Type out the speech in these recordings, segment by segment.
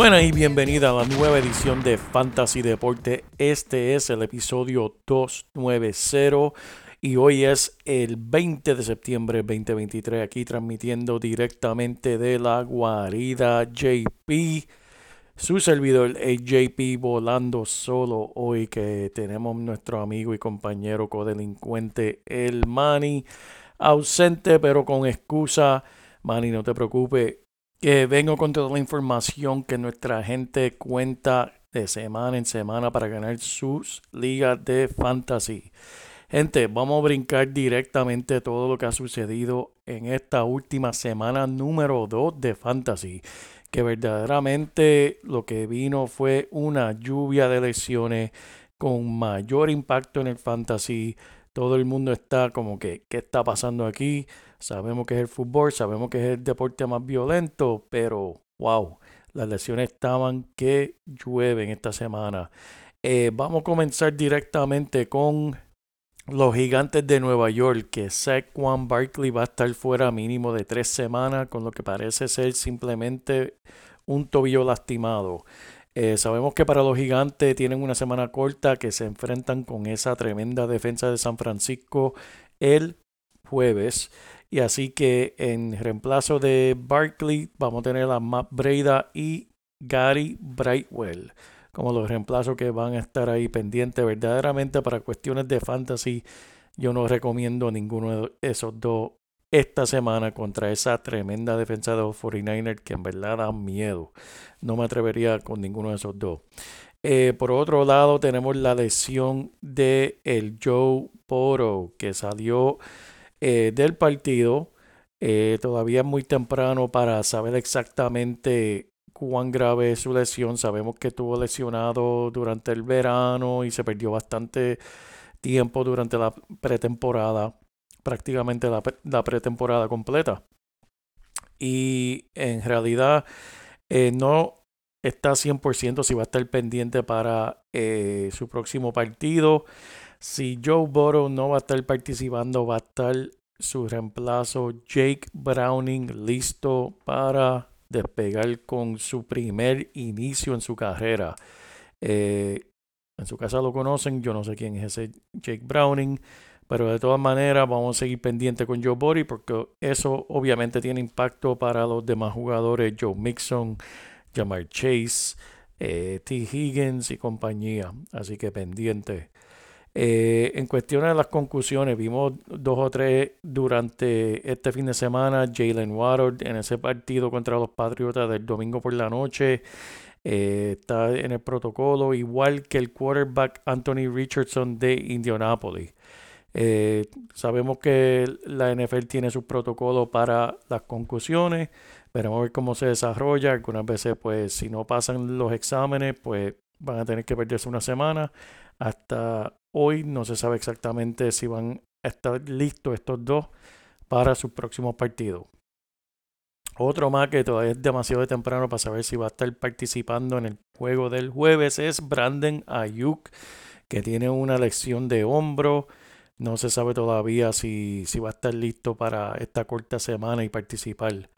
sea. Buena y bienvenida a la nueva edición de Fantasy Deporte. Este es el episodio 290 y hoy es el 20 de septiembre 2023 aquí transmitiendo directamente de la guarida JP. Su servidor es JP volando solo hoy que tenemos nuestro amigo y compañero codelincuente el Manny ausente pero con excusa. Manny, no te preocupes, que vengo con toda la información que nuestra gente cuenta de semana en semana para ganar sus ligas de fantasy. Gente, vamos a brincar directamente todo lo que ha sucedido en esta última semana número 2 de fantasy. Que verdaderamente lo que vino fue una lluvia de lesiones con mayor impacto en el fantasy. Todo el mundo está como que, ¿qué está pasando aquí? Sabemos que es el fútbol, sabemos que es el deporte más violento, pero wow, las lesiones estaban que llueven esta semana. Eh, vamos a comenzar directamente con los gigantes de Nueva York, que Saquon Barkley va a estar fuera mínimo de tres semanas, con lo que parece ser simplemente un tobillo lastimado. Eh, sabemos que para los gigantes tienen una semana corta que se enfrentan con esa tremenda defensa de San Francisco el jueves. Y así que en reemplazo de Barkley vamos a tener a Matt Breda y Gary Brightwell como los reemplazos que van a estar ahí pendientes. Verdaderamente para cuestiones de fantasy yo no recomiendo ninguno de esos dos esta semana contra esa tremenda defensa de los 49ers que en verdad da miedo. No me atrevería con ninguno de esos dos. Eh, por otro lado tenemos la lesión de el Joe Poro que salió eh, del partido. Eh, todavía es muy temprano para saber exactamente cuán grave es su lesión. Sabemos que estuvo lesionado durante el verano y se perdió bastante tiempo durante la pretemporada, prácticamente la, pretemporada completa. Y en realidad eh, no está 100% si va a estar pendiente para eh, su próximo partido. Si Joe Burrow no va a estar participando, va a estar su reemplazo Jake Browning listo para despegar con su primer inicio en su carrera. Eh, en su casa lo conocen, yo no sé quién es ese Jake Browning, pero de todas maneras vamos a seguir pendiente con Joe Burrow porque eso obviamente tiene impacto para los demás jugadores, Joe Mixon, Jamar Chase, eh, T. Higgins y compañía. Así que pendiente. Eh, en cuestión de las conclusiones, vimos dos o tres durante este fin de semana. Jalen Waddard en ese partido contra los Patriotas del domingo por la noche. eh, está en el protocolo, igual que el quarterback Anthony Richardson de Indianapolis. Eh, sabemos que la NFL tiene su protocolo para las conclusiones. Veremos ver cómo se desarrolla. Algunas veces, pues, si no pasan los exámenes, pues van a tener que perderse una semana. Hasta hoy no se sabe exactamente si van a estar listos estos dos para sus próximos partidos. Otro más que todavía es demasiado temprano para saber si va a estar participando en el juego del jueves es Brandon Ayuk, que tiene una lesión de hombro. No se sabe todavía si, si va a estar listo para esta corta semana y participar.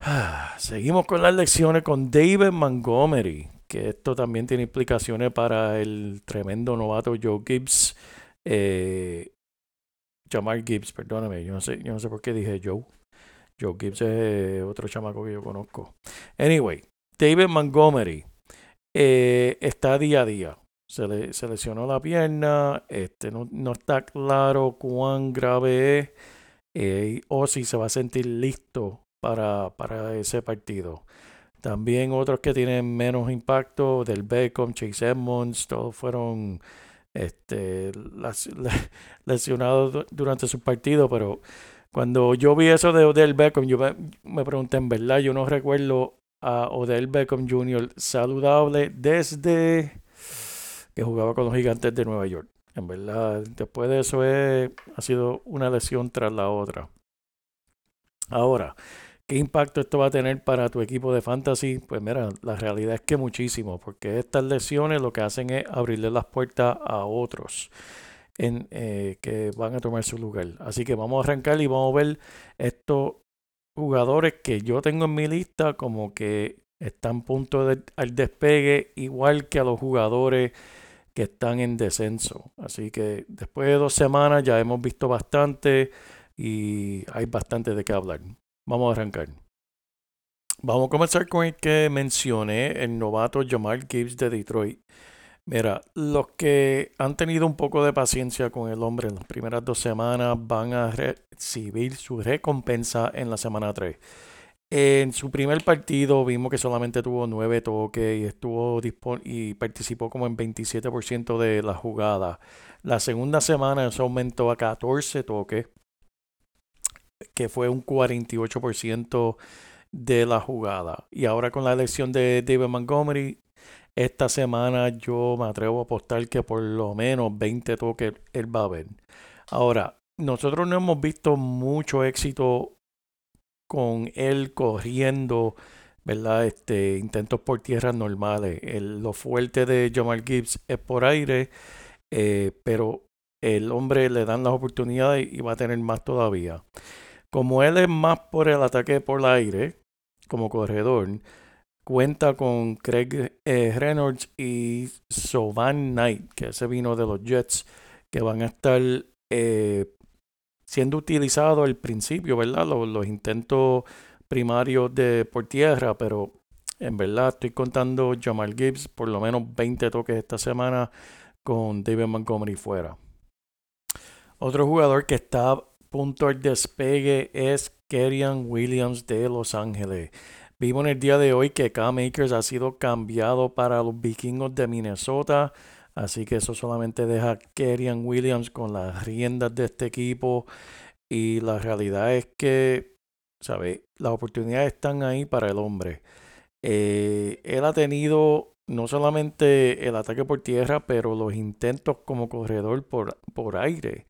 Seguimos con las lecciones con David Montgomery, que esto también tiene implicaciones para el tremendo novato Joe Gibbs. Eh, Gibbs, perdóname, yo no sé, yo no sé por qué dije Joe. Joe Gibbs es otro chamaco que yo conozco. Anyway, David Montgomery eh, está día a día. Se, le, se lesionó la pierna, este, no, no está claro cuán grave es eh, o si se va a sentir listo para, para ese partido. También otros que tienen menos impacto, del Beckham, Chase Edmonds, todos fueron este, lesionados du- durante su partido, pero cuando yo vi eso de Odell Beckham, yo me, me pregunté, en verdad, yo no recuerdo a Odell Beckham Jr. saludable desde que jugaba con los gigantes de Nueva York. En verdad, después de eso es- ha sido una lesión tras la otra. Ahora, ¿qué impacto esto va a tener para tu equipo de fantasy? Pues mira, la realidad es que muchísimo, porque estas lesiones lo que hacen es abrirle las puertas a otros en, eh, que van a tomar su lugar. Así que vamos a arrancar y vamos a ver estos jugadores que yo tengo en mi lista como que están a punto de, al despegue, igual que a los jugadores que están en descenso. Así que después de dos semanas ya hemos visto bastante y hay bastante de qué hablar. Vamos a arrancar. Vamos a comenzar con el que mencioné, el novato Jamal Gibbs de Detroit. Mira, los que han tenido un poco de paciencia con el hombre en las primeras dos semanas van a recibir su recompensa en la semana 3. En su primer partido vimos que solamente tuvo nueve toques y estuvo y participó como en 27% de la jugada. La segunda semana eso aumentó a 14 toques, que fue un 48% de la jugada. Y ahora con la elección de David Montgomery, esta semana yo me atrevo a apostar que por lo menos 20 toques él va a ver. Ahora, nosotros no hemos visto mucho éxito con él corriendo, ¿verdad? Este, intentos por tierras normales. El- lo fuerte de Jamal Gibbs es por aire, eh, pero el hombre le dan las oportunidades y va a tener más todavía. Como él es más por el ataque por el aire, como corredor, cuenta con Craig eh, Reynolds y Sovan Knight, que ese vino de los Jets, que van a estar eh, siendo utilizados al principio, ¿verdad? Los, intentos primarios de por tierra, pero en verdad estoy contando Jamal Gibbs por lo menos 20 toques esta semana con David Montgomery fuera. Otro jugador que está a punto del despegue es Kerrion Williams de Los Ángeles. Vimos en el día de hoy que Cam Akers ha sido cambiado para los vikingos de Minnesota. Así que eso solamente deja a Kerrion Williams con las riendas de este equipo. Y la realidad es que, ¿sabes? Las oportunidades están ahí para el hombre. Eh, él ha tenido no solamente el ataque por tierra, pero los intentos como corredor por, por aire.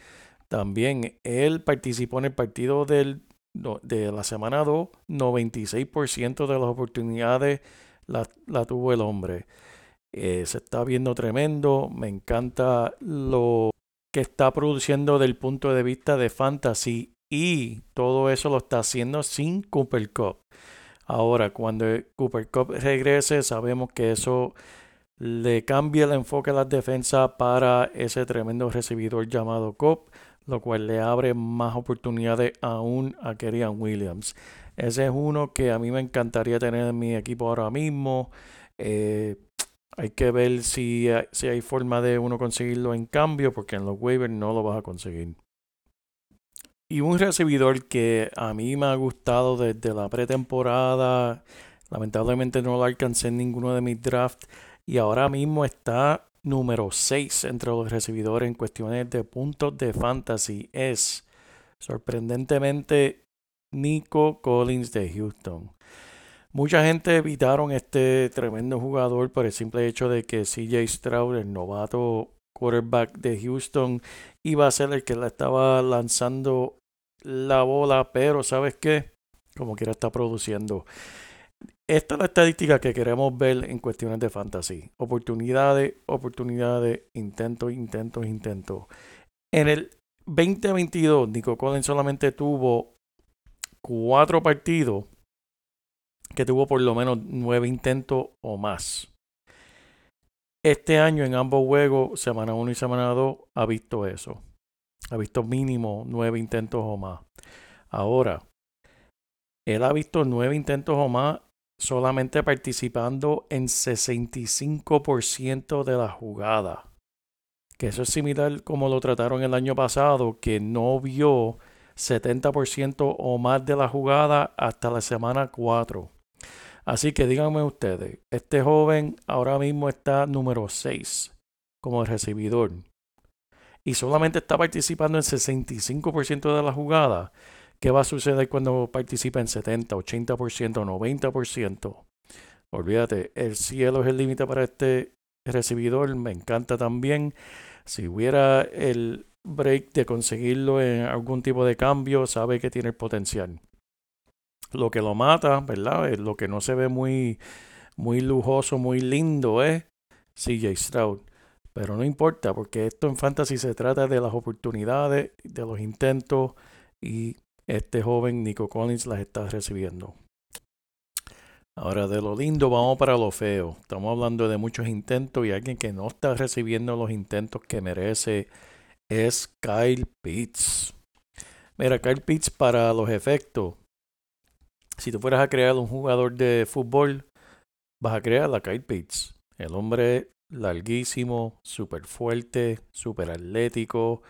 También él participó en el partido del, de la semana 2, 96% de las oportunidades la, la tuvo el hombre. Eh, se está viendo tremendo, me encanta lo que está produciendo del punto de vista de fantasy y todo eso lo está haciendo sin Cooper Cup. Ahora, cuando Cooper Cup regrese, sabemos que eso le cambia el enfoque a las defensas para ese tremendo recibidor llamado Cup, lo cual le abre más oportunidades aún a Kerrion Williams. Ese es uno que a mí me encantaría tener en mi equipo ahora mismo. Eh, hay que ver si, si hay forma de uno conseguirlo en cambio, porque en los waivers no lo vas a conseguir. Y un recibidor que a mí me ha gustado desde la pretemporada, lamentablemente no lo alcancé en ninguno de mis drafts, y ahora mismo está número 6 entre los recibidores en cuestiones de puntos de fantasy, es sorprendentemente Nico Collins de Houston. Mucha gente evitaron este tremendo jugador por el simple hecho de que CJ Stroud, el novato quarterback de Houston, iba a ser el que le estaba lanzando la bola, pero ¿sabes qué? Como quiera está produciendo. Esta es la estadística que queremos ver en cuestiones de fantasy. Oportunidades, oportunidades, intentos, intentos, intentos. En el 2022, Nico Collins solamente tuvo cuatro partidos que tuvo por lo menos nueve intentos o más. Este año en ambos juegos, semana 1 y semana 2, ha visto eso. Ha visto mínimo nueve intentos o más. Ahora, él ha visto nueve intentos o más solamente participando en 65% de la jugada. Que eso es similar como lo trataron el año pasado, que no vio 70% o más de la jugada hasta la semana 4. Así que díganme ustedes, este joven ahora mismo está número 6 como recibidor y solamente está participando en 65% de la jugada. ¿Qué va a suceder cuando participa en 70, 80%, 90%? Olvídate, el cielo es el límite para este recibidor. Me encanta también. Si hubiera el break de conseguirlo en algún tipo de cambio, sabe que tiene el potencial. Lo que lo mata, ¿verdad? Lo que no se ve muy, muy lujoso, muy lindo es CJ Stroud. Pero no importa, porque esto en fantasy se trata de las oportunidades, de los intentos y este joven Nico Collins las está recibiendo. Ahora, de lo lindo vamos para lo feo. Estamos hablando de muchos intentos y alguien que no está recibiendo los intentos que merece es Kyle Pitts. Mira, Kyle Pitts para los efectos. Si tú fueras a crear un jugador de fútbol, vas a crear a Kyle Pitts. El hombre larguísimo, súper fuerte, súper atlético,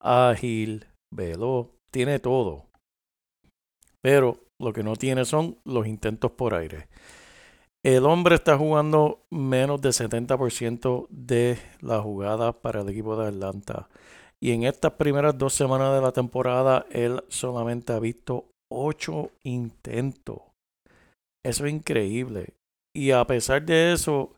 ágil, veloz, tiene todo. Pero lo que no tiene son los intentos por aire. El hombre está jugando menos de 70% de la jugada para el equipo de Atlanta. Y en estas primeras dos semanas de la temporada, él solamente ha visto 8 intentos. Eso es increíble. Y a pesar de eso,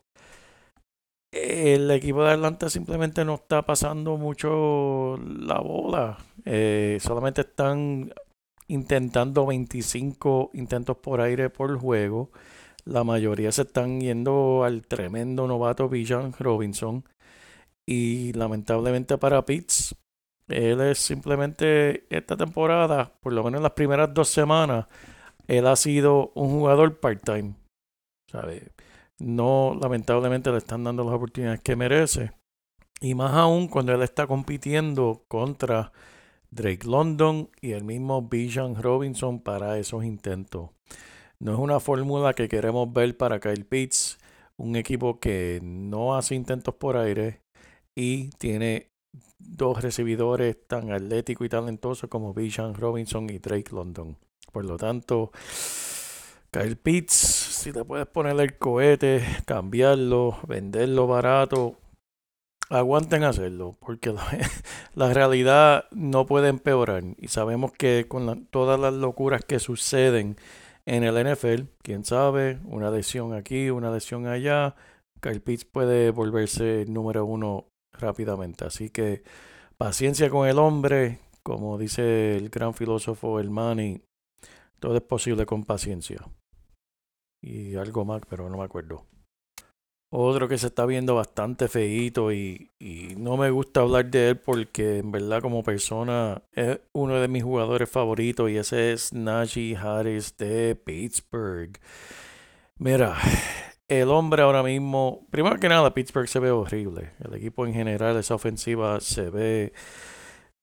el equipo de Atlanta simplemente no está pasando mucho la bola. Eh, solamente están intentando 25 intentos por aire por juego. La mayoría se están yendo al tremendo novato Bijan Robinson. Y lamentablemente para Pitts, él es simplemente esta temporada, por lo menos en las primeras dos semanas, él ha sido un jugador part-time. No lamentablemente le están dando las oportunidades que merece. Y más aún cuando él está compitiendo contra Drake London y el mismo Bijan Robinson para esos intentos. No es una fórmula que queremos ver para Kyle Pitts, un equipo que no hace intentos por aire y tiene dos recibidores tan atléticos y talentosos como Bijan Robinson y Drake London. Por lo tanto, Kyle Pitts, si te puedes poner el cohete, cambiarlo, venderlo barato, aguanten hacerlo, porque la, realidad no puede empeorar. Y sabemos que con todas las locuras que suceden en el NFL, quién sabe, una lesión aquí, una lesión allá, Kyle Pitts puede volverse número uno rápidamente. Así que paciencia con el hombre, como dice el gran filósofo El Mani, todo es posible con paciencia y algo más, pero no me acuerdo. Otro que se está viendo bastante feíto y, y, no me gusta hablar de él porque en verdad como persona es uno de mis jugadores favoritos y ese es Najee Harris de Pittsburgh. Mira, el hombre ahora mismo, primero que nada, Pittsburgh se ve horrible. El equipo en general, esa ofensiva se ve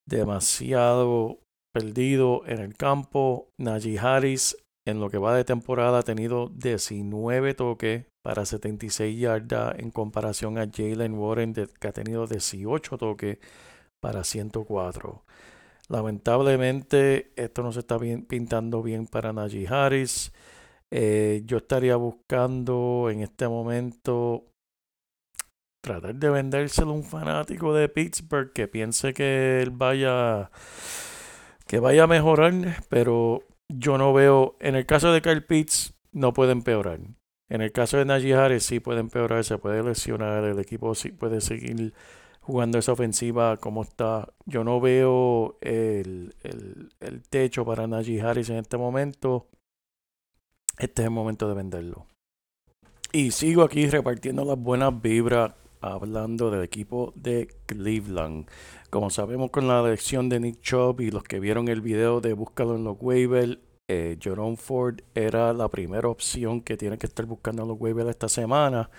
demasiado perdido en el campo. Najee Harris en lo que va de temporada ha tenido 19 toques para 76 yardas en comparación a Jalen Warren que ha tenido 18 toques para 104. Lamentablemente esto no se está pintando bien para Najee Harris. Eh, yo estaría buscando en este momento tratar de vendérselo a un fanático de Pittsburgh que piense que él vaya que vaya a mejorar, pero yo no veo, en el caso de Kyle Pitts, no puede empeorar. En el caso de Najee Harris sí puede empeorar, se puede lesionar, el equipo sí puede seguir jugando esa ofensiva como está. Yo no veo el, el techo para Najee Harris en este momento. Este es el momento de venderlo. Y sigo aquí repartiendo las buenas vibras hablando del equipo de Cleveland. Como sabemos con la elección de Nick Chubb y los que vieron el video de Búscalo en los waivers, eh, Jerome Ford era la primera opción que tiene que estar buscando en los waivers esta semana.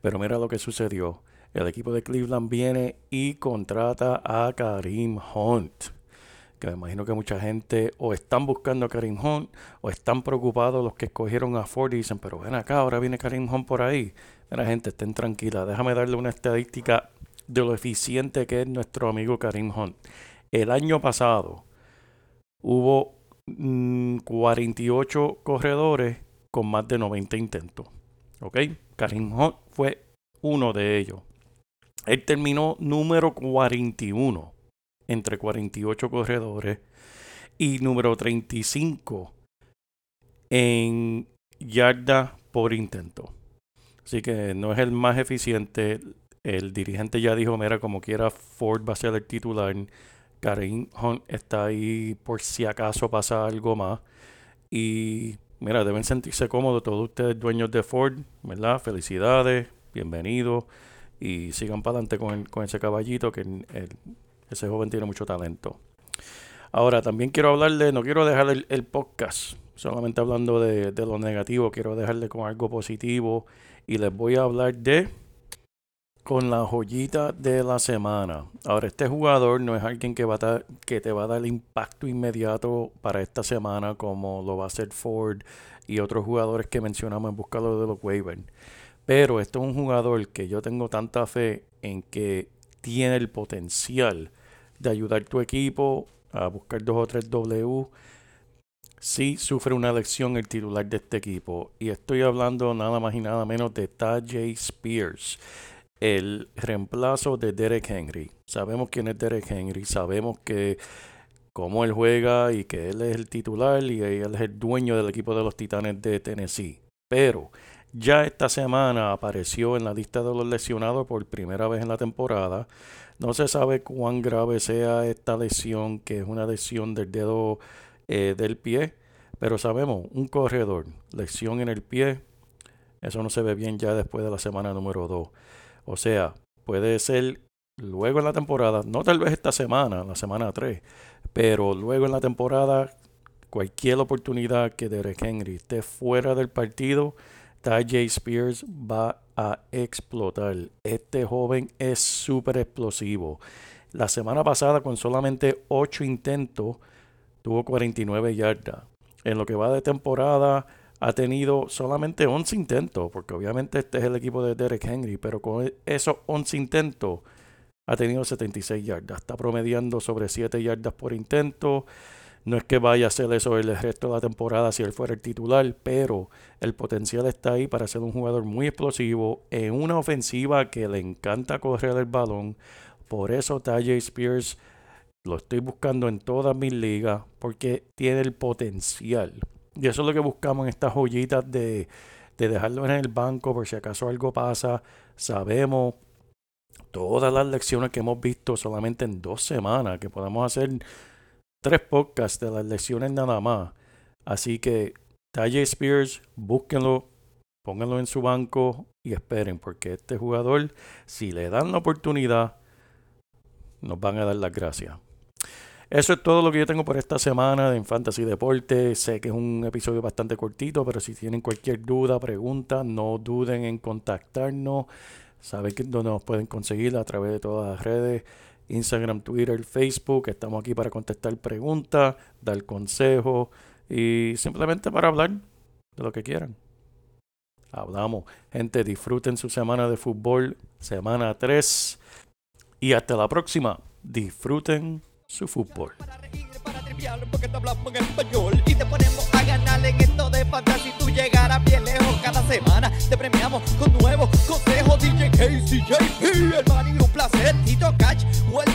Pero mira lo que sucedió. El equipo de Cleveland viene y contrata a Karim Hunt. Que me imagino que mucha gente o están buscando a Karim Hunt o están preocupados los que escogieron a Ford y dicen, pero ven acá, ahora viene Karim Hunt por ahí. Mira gente, estén tranquila, déjame darle una estadística de lo eficiente que es nuestro amigo Karim Hunt. El año pasado hubo mm, 48 corredores con más de 90 intentos. ¿Ok? Karim Hunt fue uno de ellos. Él terminó número 41 entre 48 corredores y número 35 en yarda por intento. Así que no es el más eficiente. El dirigente ya dijo, mira, como quiera, Ford va a ser el titular. Karim Hunt está ahí por si acaso pasa algo más. Y mira, deben sentirse cómodos todos ustedes dueños de Ford, ¿verdad? Felicidades, bienvenidos. Y sigan para adelante con, con ese caballito que el, ese joven tiene mucho talento. Ahora, también quiero hablarle, no quiero dejar el, podcast solamente hablando de, de, lo negativo, quiero dejarle con algo positivo y les voy a hablar de con la joyita de la semana. Ahora, este jugador no es alguien que, va a dar, que te va a dar impacto inmediato para esta semana como lo va a hacer Ford y otros jugadores que mencionamos en Buscalo de los waivers. Pero este es un jugador que yo tengo tanta fe en que tiene el potencial de ayudar tu equipo a buscar dos o tres W sí sufre una elección el titular de este equipo. Y estoy hablando nada más y nada menos de Tajay Spears, el reemplazo de Derek Henry. Sabemos quién es Derek Henry, sabemos que cómo él juega y que él es el titular y él es el dueño del equipo de los Titanes de Tennessee. Pero ya esta semana apareció en la lista de los lesionados por primera vez en la temporada. No se sabe cuán grave sea esta lesión, que es una lesión del dedo eh, del pie. Pero sabemos, un corredor, lesión en el pie, eso no se ve bien ya después de la semana número 2. O sea, puede ser luego en la temporada, no tal vez esta semana, la semana 3, pero luego en la temporada, cualquier oportunidad que Derek Henry esté fuera del partido, Tajay Spears va a explotar. Este joven es súper explosivo. La semana pasada, con solamente 8 intentos, tuvo 49 yardas. En lo que va de temporada ha tenido solamente 11 intentos, porque obviamente este es el equipo de Derek Henry, pero con esos 11 intentos ha tenido 76 yardas. Está promediando sobre 7 yardas por intento. No es que vaya a hacer eso el resto de la temporada si él fuera el titular, pero el potencial está ahí para ser un jugador muy explosivo en una ofensiva que le encanta correr el balón. Por eso Tajay Spears lo estoy buscando en todas mis ligas porque tiene el potencial. Y eso es lo que buscamos en estas joyitas de, de dejarlo en el banco por si acaso algo pasa. Sabemos todas las lecciones que hemos visto solamente en dos semanas, que podemos hacer tres podcasts de las lecciones nada más. Así que Tajay Spears, búsquenlo, pónganlo en su banco y esperen, porque este jugador, si le dan la oportunidad, nos van a dar las gracias. Eso es todo lo que yo tengo por esta semana en Fantasy Deporte. Sé que es un episodio bastante cortito, pero si tienen cualquier duda, pregunta, no duden en contactarnos. Saben que nos pueden conseguir a través de todas las redes. Instagram, Twitter, Facebook. Estamos aquí para contestar preguntas, dar consejos y simplemente para hablar de lo que quieran. Hablamos. Gente, disfruten su semana de fútbol, semana 3. Y hasta la próxima. Disfruten su fútbol. Porque te hablamos en español y te ponemos a ganar en esto de fantasía. Tú llegarás bien lejos cada semana. Te premiamos con nuevos consejos. DJ KCJP, el man y un placer. Tito Catch, cualquier